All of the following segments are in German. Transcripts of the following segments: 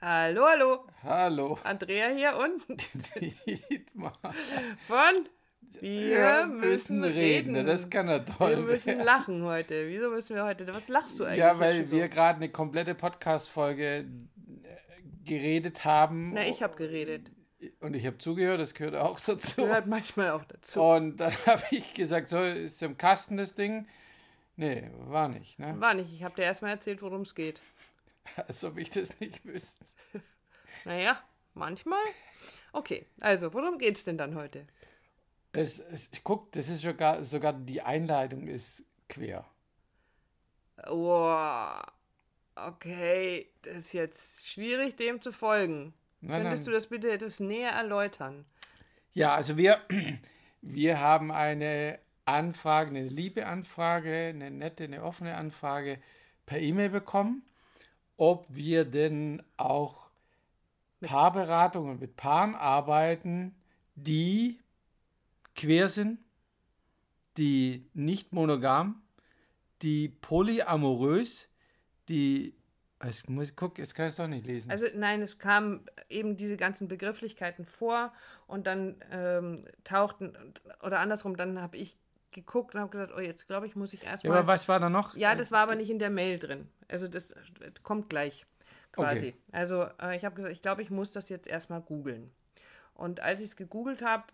Hallo, hallo. Hallo. Andrea hier und Dietmar. von Wir müssen reden. Das kann er toll. Wir müssen lachen heute. Wieso müssen wir heute? Was lachst du eigentlich? Ja, weil jetzt wir so? gerade eine komplette Podcast-Folge äh, geredet haben. Na, ich habe geredet. Und ich habe zugehört, das gehört auch dazu. Gehört manchmal auch dazu. Und dann habe ich gesagt, so, ist im Kasten das Ding? Nee, war nicht, ne? War nicht. Ich habe dir erstmal erzählt, worum es geht. Als ob ich das nicht wüsste. Naja, manchmal. Okay, also, worum geht's denn dann heute? Es, es, guck, das ist sogar, sogar die Einleitung ist quer. Wow. Okay, das ist jetzt schwierig, dem zu folgen. Nein, Könntest nein. du das bitte etwas näher erläutern? Ja, also wir, wir haben eine Anfrage, eine liebe Anfrage, eine nette, eine offene Anfrage per E-Mail bekommen, ob wir denn auch Paarberatungen mit Paaren arbeiten, die quer sind, die nicht monogam, die polyamorös, die, es muss, guck, jetzt kann ich es doch nicht lesen. Also nein, es kamen eben diese ganzen Begrifflichkeiten vor und dann ähm, tauchten, oder andersrum, dann habe ich geguckt und habe gesagt, oh, jetzt glaube ich, muss ich ja, erstmal. aber was war da noch? Ja, das war aber nicht in der Mail drin. Also das kommt gleich quasi. Okay. Also äh, ich habe gesagt, ich glaube, ich muss das jetzt erstmal googeln. Und als ich es gegoogelt habe,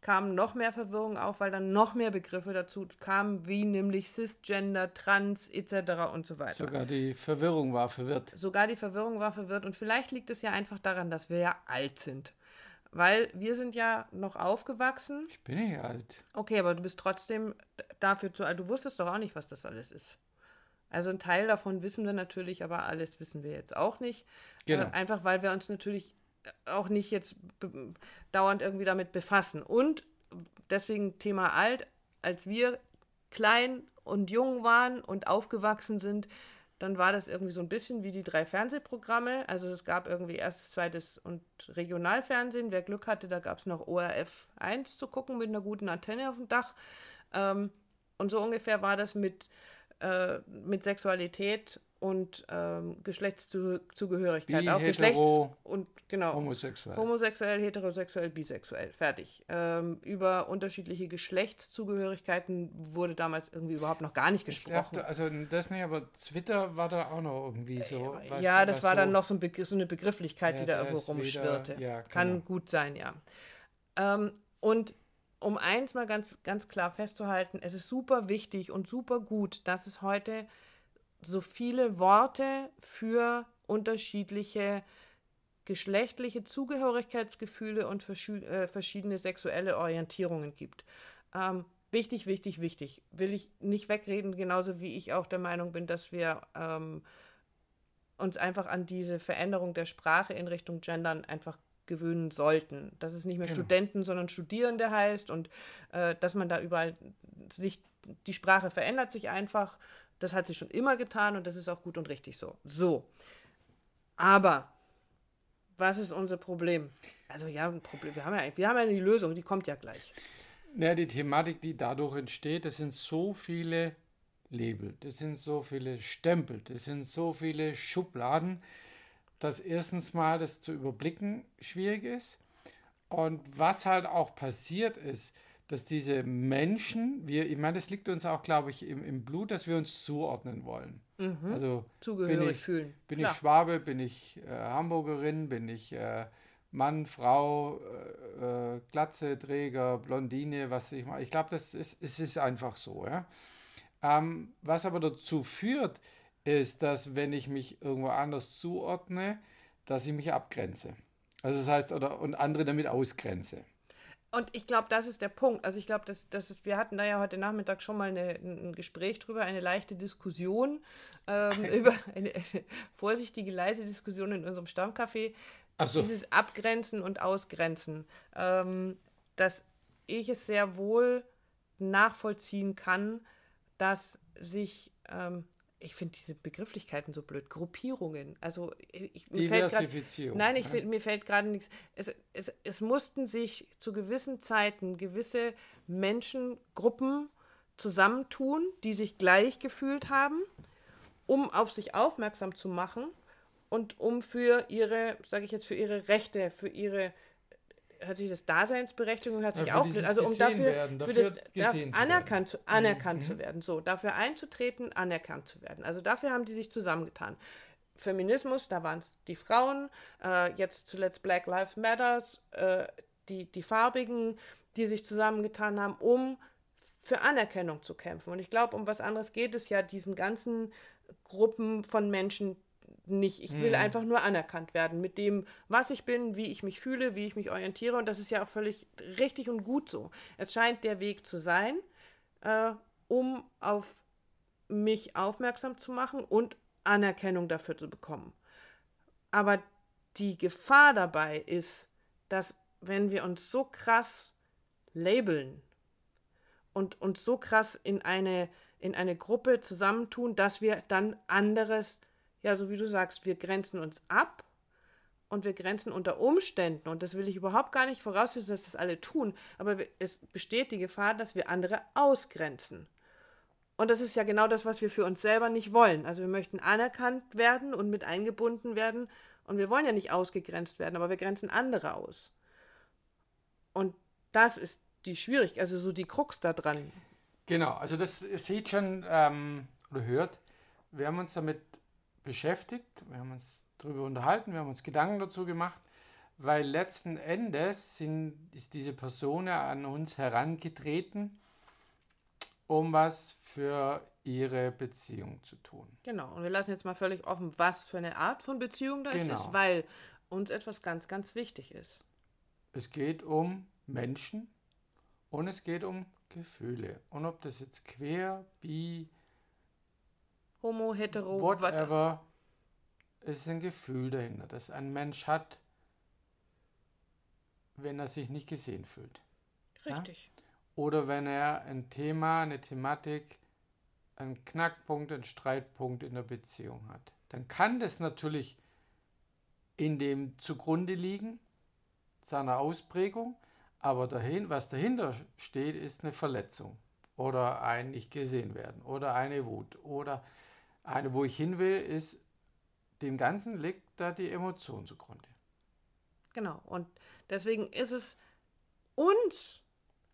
kam noch mehr Verwirrung auf, weil dann noch mehr Begriffe dazu kamen, wie nämlich Cisgender, Trans etc. und so weiter. Sogar die Verwirrung war verwirrt. Sogar die Verwirrung war verwirrt und vielleicht liegt es ja einfach daran, dass wir ja alt sind. Weil wir sind ja noch aufgewachsen. Ich bin nicht alt. Okay, aber du bist trotzdem dafür zu alt. Du wusstest doch auch nicht, was das alles ist. Also ein Teil davon wissen wir natürlich, aber alles wissen wir jetzt auch nicht. Genau. Äh, einfach weil wir uns natürlich auch nicht jetzt dauernd irgendwie damit befassen. Und deswegen Thema alt, als wir klein und jung waren und aufgewachsen sind, dann war das irgendwie so ein bisschen wie die drei Fernsehprogramme. Also es gab irgendwie erstes, zweites und Regionalfernsehen. Wer Glück hatte, da gab es noch ORF 1 zu gucken mit einer guten Antenne auf dem Dach. Ähm, und so ungefähr war das mit, äh, mit Sexualität und ähm, Geschlechtszugehörigkeit. Bi, auch Geschlechts und genau. Homosexuell. Homosexuell, heterosexuell, bisexuell. Fertig. Ähm, über unterschiedliche Geschlechtszugehörigkeiten wurde damals irgendwie überhaupt noch gar nicht gesprochen. da- also das nicht, aber Twitter war da auch noch irgendwie so. was- ja, das war so, dann noch so, ein Begriff, so eine Begrifflichkeit, Ja, die da irgendwo ist wieder- rumschwirrte. ja, Kann genau. gut sein, ja. Ähm, und um eins mal ganz, ganz klar festzuhalten, es ist super wichtig und super gut, dass es heute so viele Worte für unterschiedliche geschlechtliche Zugehörigkeitsgefühle und äh, verschiedene sexuelle Orientierungen gibt. Ähm, wichtig, wichtig, wichtig. Will ich nicht wegreden, genauso wie ich auch der Meinung bin, dass wir ähm, uns einfach an diese Veränderung der Sprache in Richtung Gendern einfach gewöhnen sollten. Dass es nicht mehr Genau. Studenten, sondern Studierende heißt und äh, dass man da überall sich, die Sprache verändert sich einfach. Das hat sie schon immer getan und das ist auch gut und richtig so. So. Aber was ist unser Problem? Also ja, ein Problem. Wir haben ja, wir haben ja die Lösung, die kommt ja gleich. Ja, die Thematik, die dadurch entsteht, das sind so viele Label, das sind so viele Stempel, das sind so viele Schubladen, dass erstens mal das zu überblicken schwierig ist. Und was halt auch passiert ist, dass diese Menschen, wir, ich meine, das liegt uns auch, glaube ich, im, im Blut, dass wir uns zuordnen wollen. Also Zugehörig bin ich, fühlen. Bin Klar. ich Schwabe, bin ich äh, Hamburgerin, bin ich äh, Mann, Frau, äh, äh, Glatze, Träger, Blondine, was ich mal. Ich glaube, das ist, es ist einfach so. Ja? Ähm, was aber dazu führt, ist, dass wenn ich mich irgendwo anders zuordne, dass ich mich abgrenze. Also das heißt, oder und andere damit ausgrenze. Und ich glaube, das ist der Punkt. Also ich glaube, dass, dass es, wir hatten da ja heute Nachmittag schon mal eine, ein Gespräch drüber, eine leichte Diskussion ähm, über eine, eine vorsichtige, leise Diskussion in unserem Stammcafé. So. Dieses Abgrenzen und Ausgrenzen. Ähm, dass ich es sehr wohl nachvollziehen kann, dass sich, ähm, ich finde diese Begrifflichkeiten so blöd, Gruppierungen. Also ich, mir fällt grad- Diversifizierung. Nein, ich, find- mir fällt gerade nichts. Es, es, es mussten sich zu gewissen Zeiten gewisse Menschengruppen zusammentun, die sich gleich gefühlt haben, um auf sich aufmerksam zu machen und um für ihre, sage ich jetzt, für ihre Rechte, für ihre hört sich das Daseinsberechtigung hört sich ja, auch also um dafür, werden, dafür für das, anerkannt zu, anerkannt mhm. zu werden. So dafür einzutreten anerkannt zu werden. Also dafür haben die sich zusammengetan. Feminismus da waren es die Frauen äh, jetzt zuletzt Black Lives Matters äh, die die Farbigen die sich zusammengetan haben um für Anerkennung zu kämpfen. Und ich glaube um was anderes geht es ja diesen ganzen Gruppen von Menschen nicht. Ich will hm. einfach nur anerkannt werden mit dem, was ich bin, wie ich mich fühle, wie ich mich orientiere. Und das ist ja auch völlig richtig und gut so. Es scheint der Weg zu sein, äh, um auf mich aufmerksam zu machen und Anerkennung dafür zu bekommen. Aber die Gefahr dabei ist, dass wenn wir uns so krass labeln und uns so krass in eine, in eine Gruppe zusammentun, dass wir dann anderes ja, so wie du sagst, wir grenzen uns ab und wir grenzen unter Umständen, und das will ich überhaupt gar nicht voraussetzen, dass das alle tun, aber es besteht die Gefahr, dass wir andere ausgrenzen. Und das ist ja genau das, was wir für uns selber nicht wollen. Also wir möchten anerkannt werden und mit eingebunden werden. Und wir wollen ja nicht ausgegrenzt werden, aber wir grenzen andere aus. Und das ist die Schwierigkeit, also so die Krux da dran. Genau, also das sieht schon ähm, oder hört, wir haben uns damit beschäftigt, wir haben uns darüber unterhalten, wir haben uns Gedanken dazu gemacht, weil letzten Endes sind, ist diese Person an uns herangetreten, um was für ihre Beziehung zu tun. Genau, und wir lassen jetzt mal völlig offen, was für eine Art von Beziehung da genau. ist, weil uns etwas ganz, ganz wichtig ist. Es geht um Menschen und es geht um Gefühle. Und ob das jetzt quer, bi, Homo, hetero, whatever. Es ist ein Gefühl dahinter, das ein Mensch hat, wenn er sich nicht gesehen fühlt. Richtig. Ja? Oder wenn er ein Thema, eine Thematik, einen Knackpunkt, einen Streitpunkt in der Beziehung hat. Dann kann das natürlich in dem zugrunde liegen, seiner Ausprägung, aber dahin, was dahinter steht, ist eine Verletzung oder ein nicht gesehen werden oder eine Wut oder eine, wo ich hin will, ist, dem Ganzen liegt da die Emotion zugrunde. Genau. Und deswegen ist es uns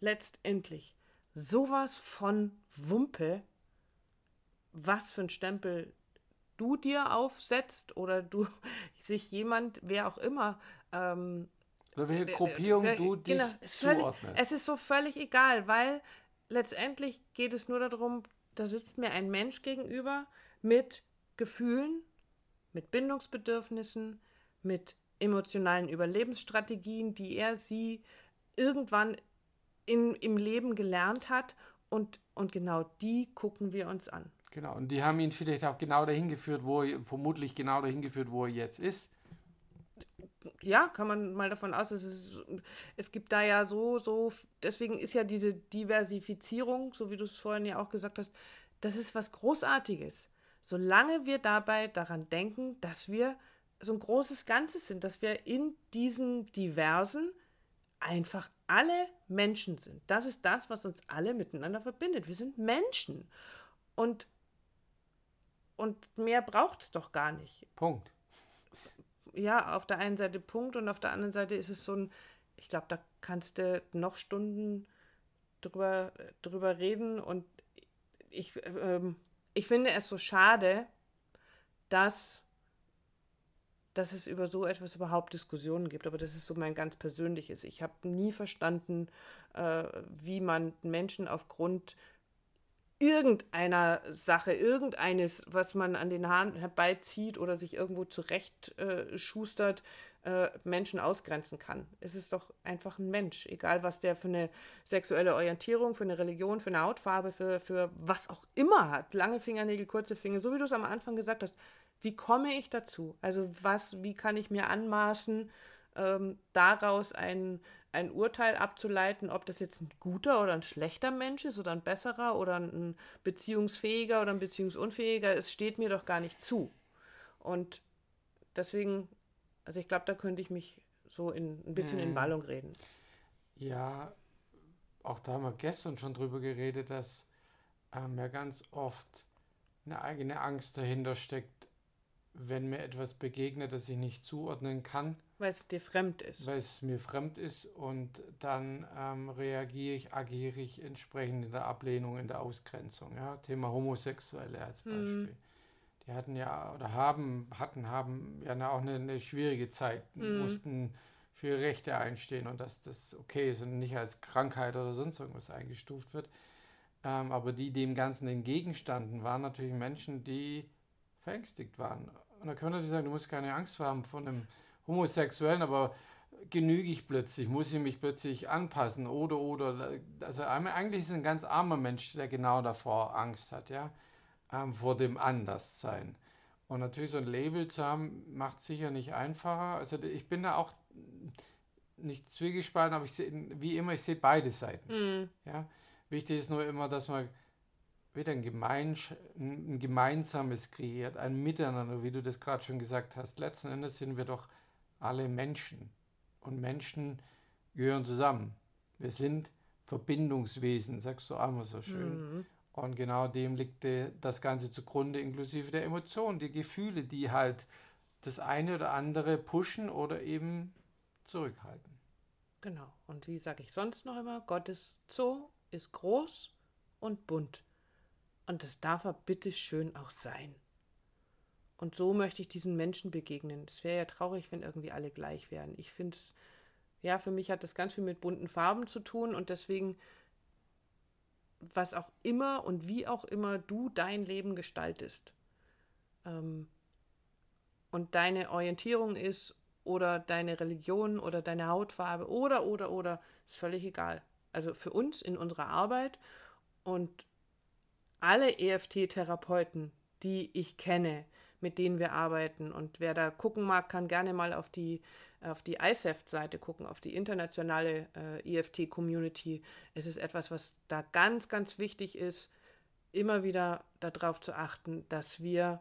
letztendlich sowas von Wumpe, was für ein Stempel du dir aufsetzt oder du sich jemand, wer auch immer, ähm, oder welche Gruppierung äh, du dich genau, zuordnest. es ist so völlig egal, weil letztendlich geht es nur darum, da sitzt mir ein Mensch gegenüber, mit Gefühlen, mit Bindungsbedürfnissen, mit emotionalen Überlebensstrategien, die er sie irgendwann in, im Leben gelernt hat. Und, und genau die gucken wir uns an. Genau, und die haben ihn vielleicht auch genau dahin geführt, wo er, vermutlich genau dahin geführt, wo er jetzt ist. Ja, kann man mal davon aus, es, ist, es gibt da ja so, so, deswegen ist ja diese Diversifizierung, so wie du es vorhin ja auch gesagt hast, das ist was Großartiges solange wir dabei daran denken, dass wir so ein großes Ganzes sind, dass wir in diesen diversen einfach alle Menschen sind. Das ist das, was uns alle miteinander verbindet. Wir sind Menschen. Und, und mehr braucht es doch gar nicht. Punkt. Ja, auf der einen Seite Punkt und auf der anderen Seite ist es so ein, ich glaube, da kannst du noch Stunden drüber, drüber reden und ich, ähm, ich finde es so schade, dass, dass es über so etwas überhaupt Diskussionen gibt. Aber das ist so mein ganz persönliches. Ich habe nie verstanden, äh, wie man Menschen aufgrund irgendeiner Sache, irgendeines, was man an den Haaren herbeizieht oder sich irgendwo zurecht äh, äh, Menschen ausgrenzen kann. Es ist doch einfach ein Mensch, egal was der für eine sexuelle Orientierung, für eine Religion, für eine Hautfarbe, für, für was auch immer hat. Lange Fingernägel, kurze Finger, so wie du es am Anfang gesagt hast. Wie komme ich dazu? Also was, wie kann ich mir anmaßen, ähm, daraus ein, ein Urteil abzuleiten, ob das jetzt ein guter oder ein schlechter Mensch ist oder ein besserer oder ein beziehungsfähiger oder ein beziehungsunfähiger, es steht mir doch gar nicht zu. Und deswegen also ich glaube, da könnte ich mich so in, ein bisschen hm. in Ballung reden. Ja, auch da haben wir gestern schon drüber geredet, dass ähm, ja ganz oft eine eigene Angst dahinter steckt, wenn mir etwas begegnet, das ich nicht zuordnen kann. Weil es dir fremd ist. Weil es mir fremd ist und dann ähm, reagiere ich, agiere ich entsprechend in der Ablehnung, in der Ausgrenzung. Ja? Thema Homosexuelle als mhm. Beispiel. Mhm. Die hatten ja oder haben, hatten, haben ja auch eine, eine schwierige Zeit, mhm. mussten für Rechte einstehen und dass das okay ist und nicht als Krankheit oder sonst irgendwas eingestuft wird. Ähm, aber die dem Ganzen entgegenstanden, waren natürlich Menschen, die verängstigt waren. Und da können wir natürlich sagen, du musst keine Angst haben vor einem Homosexuellen, aber genüge ich plötzlich, muss ich mich plötzlich anpassen oder, oder, also eigentlich ist es ein ganz armer Mensch, der genau davor Angst hat, ja, ähm, vor dem Anderssein. Und natürlich so ein Label zu haben, macht sicher nicht einfacher. Also ich bin da auch nicht zwiegespalten, aber ich sehe, wie immer, ich sehe beide Seiten. Mhm. Ja? Wichtig ist nur immer, dass man wieder ein, Gemeinsch ein gemeinsames kreiert, ein Miteinander, wie du das gerade schon gesagt hast. Letzten Endes sind wir doch alle Menschen und Menschen gehören zusammen. Wir sind Verbindungswesen, sagst du auch immer so schön. Mhm. Und genau dem liegt das Ganze zugrunde, inklusive der Emotionen, die Gefühle, die halt das eine oder andere pushen oder eben zurückhalten. Genau. Und wie sage ich sonst noch immer, Gottes Zoo ist groß und bunt. Und das darf er bitte schön auch sein. Und so möchte ich diesen Menschen begegnen. Es wäre ja traurig, wenn irgendwie alle gleich wären. Ich finde es, ja, für mich hat das ganz viel mit bunten Farben zu tun und deswegen, was auch immer und wie auch immer du dein Leben gestaltest ähm, und deine Orientierung ist oder deine Religion oder deine Hautfarbe oder, oder, oder, ist völlig egal. Also für uns in unserer Arbeit und alle EFT-Therapeuten, die ich kenne, mit denen wir arbeiten. Und wer da gucken mag, kann gerne mal auf die, auf die ISEFT-Seite gucken, auf die internationale äh, EFT-Community. Es ist etwas, was da ganz, ganz wichtig ist, immer wieder darauf zu achten, dass wir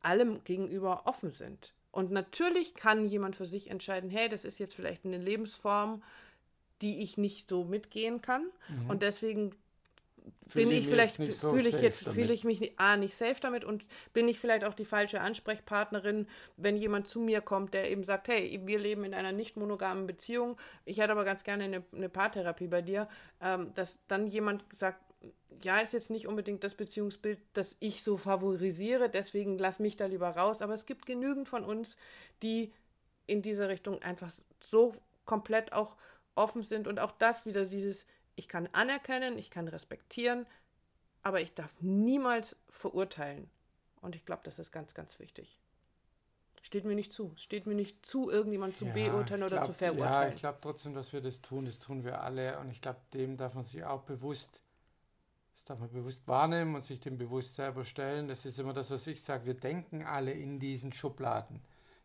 allem gegenüber offen sind. Und natürlich kann jemand für sich entscheiden, hey, das ist jetzt vielleicht eine Lebensform, die ich nicht so mitgehen kann. Mhm. Und deswegen bin ich vielleicht, so fühle ich jetzt, fühle ich mich A, nicht safe damit und bin ich vielleicht auch die falsche Ansprechpartnerin, wenn jemand zu mir kommt, der eben sagt, hey, wir leben in einer nicht monogamen Beziehung, ich hätte aber ganz gerne eine, eine Paartherapie bei dir, ähm, dass dann jemand sagt, ja, ist jetzt nicht unbedingt das Beziehungsbild, das ich so favorisiere, deswegen lass mich da lieber raus, aber es gibt genügend von uns, die in dieser Richtung einfach so komplett auch offen sind und auch das wieder dieses ich kann anerkennen, ich kann respektieren, aber ich darf niemals verurteilen. Und ich glaube, das ist ganz, ganz wichtig. Steht mir nicht zu. Steht mir nicht zu, irgendjemand zu ja, beurteilen oder glaub, zu verurteilen. Ja, ich glaube trotzdem, dass wir das tun. Das tun wir alle. Und ich glaube, dem darf man sich auch bewusst, das darf man bewusst wahrnehmen und sich dem bewusst selber stellen. Das ist immer das, was ich sage. Wir denken alle in diesen Schubladen.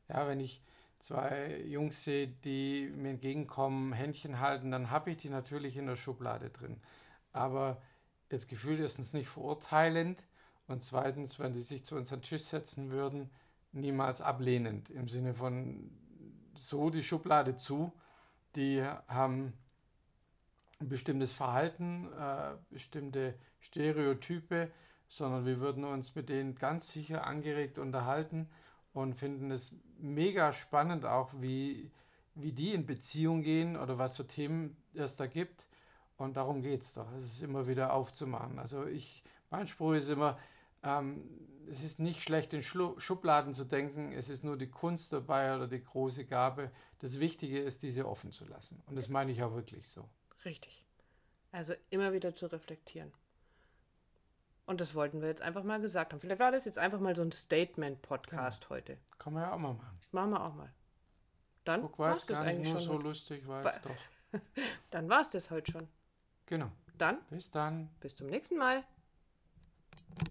Ja, wenn ich zwei Jungs sehe, die mir entgegenkommen, Händchen halten, dann habe ich die natürlich in der Schublade drin. Aber jetzt gefühlt erstens nicht verurteilend und zweitens, wenn die sich zu uns an den Tisch setzen würden, niemals ablehnend. Im Sinne von so die Schublade zu, die haben ein bestimmtes Verhalten, äh, bestimmte Stereotype, sondern wir würden uns mit denen ganz sicher angeregt unterhalten und finden es mega spannend auch, wie, wie die in Beziehung gehen oder was für Themen es da gibt. Und darum geht es doch. Es ist immer wieder aufzumachen. Also ich, mein Spruch ist immer, ähm, es ist nicht schlecht, in Schlu Schubladen zu denken. Es ist nur die Kunst dabei oder die große Gabe. Das Wichtige ist, diese offen zu lassen. Und das meine ich auch wirklich so. Richtig. Also immer wieder zu reflektieren. Und das wollten wir jetzt einfach mal gesagt haben. Vielleicht war das jetzt einfach mal so ein Statement-Podcast ja. heute. Kann man ja auch mal machen. Machen wir auch mal. Dann Guck, war es das eigentlich nur schon. so lustig, war es doch. dann war es das heute schon. Genau. Dann. Bis dann. Bis zum nächsten Mal.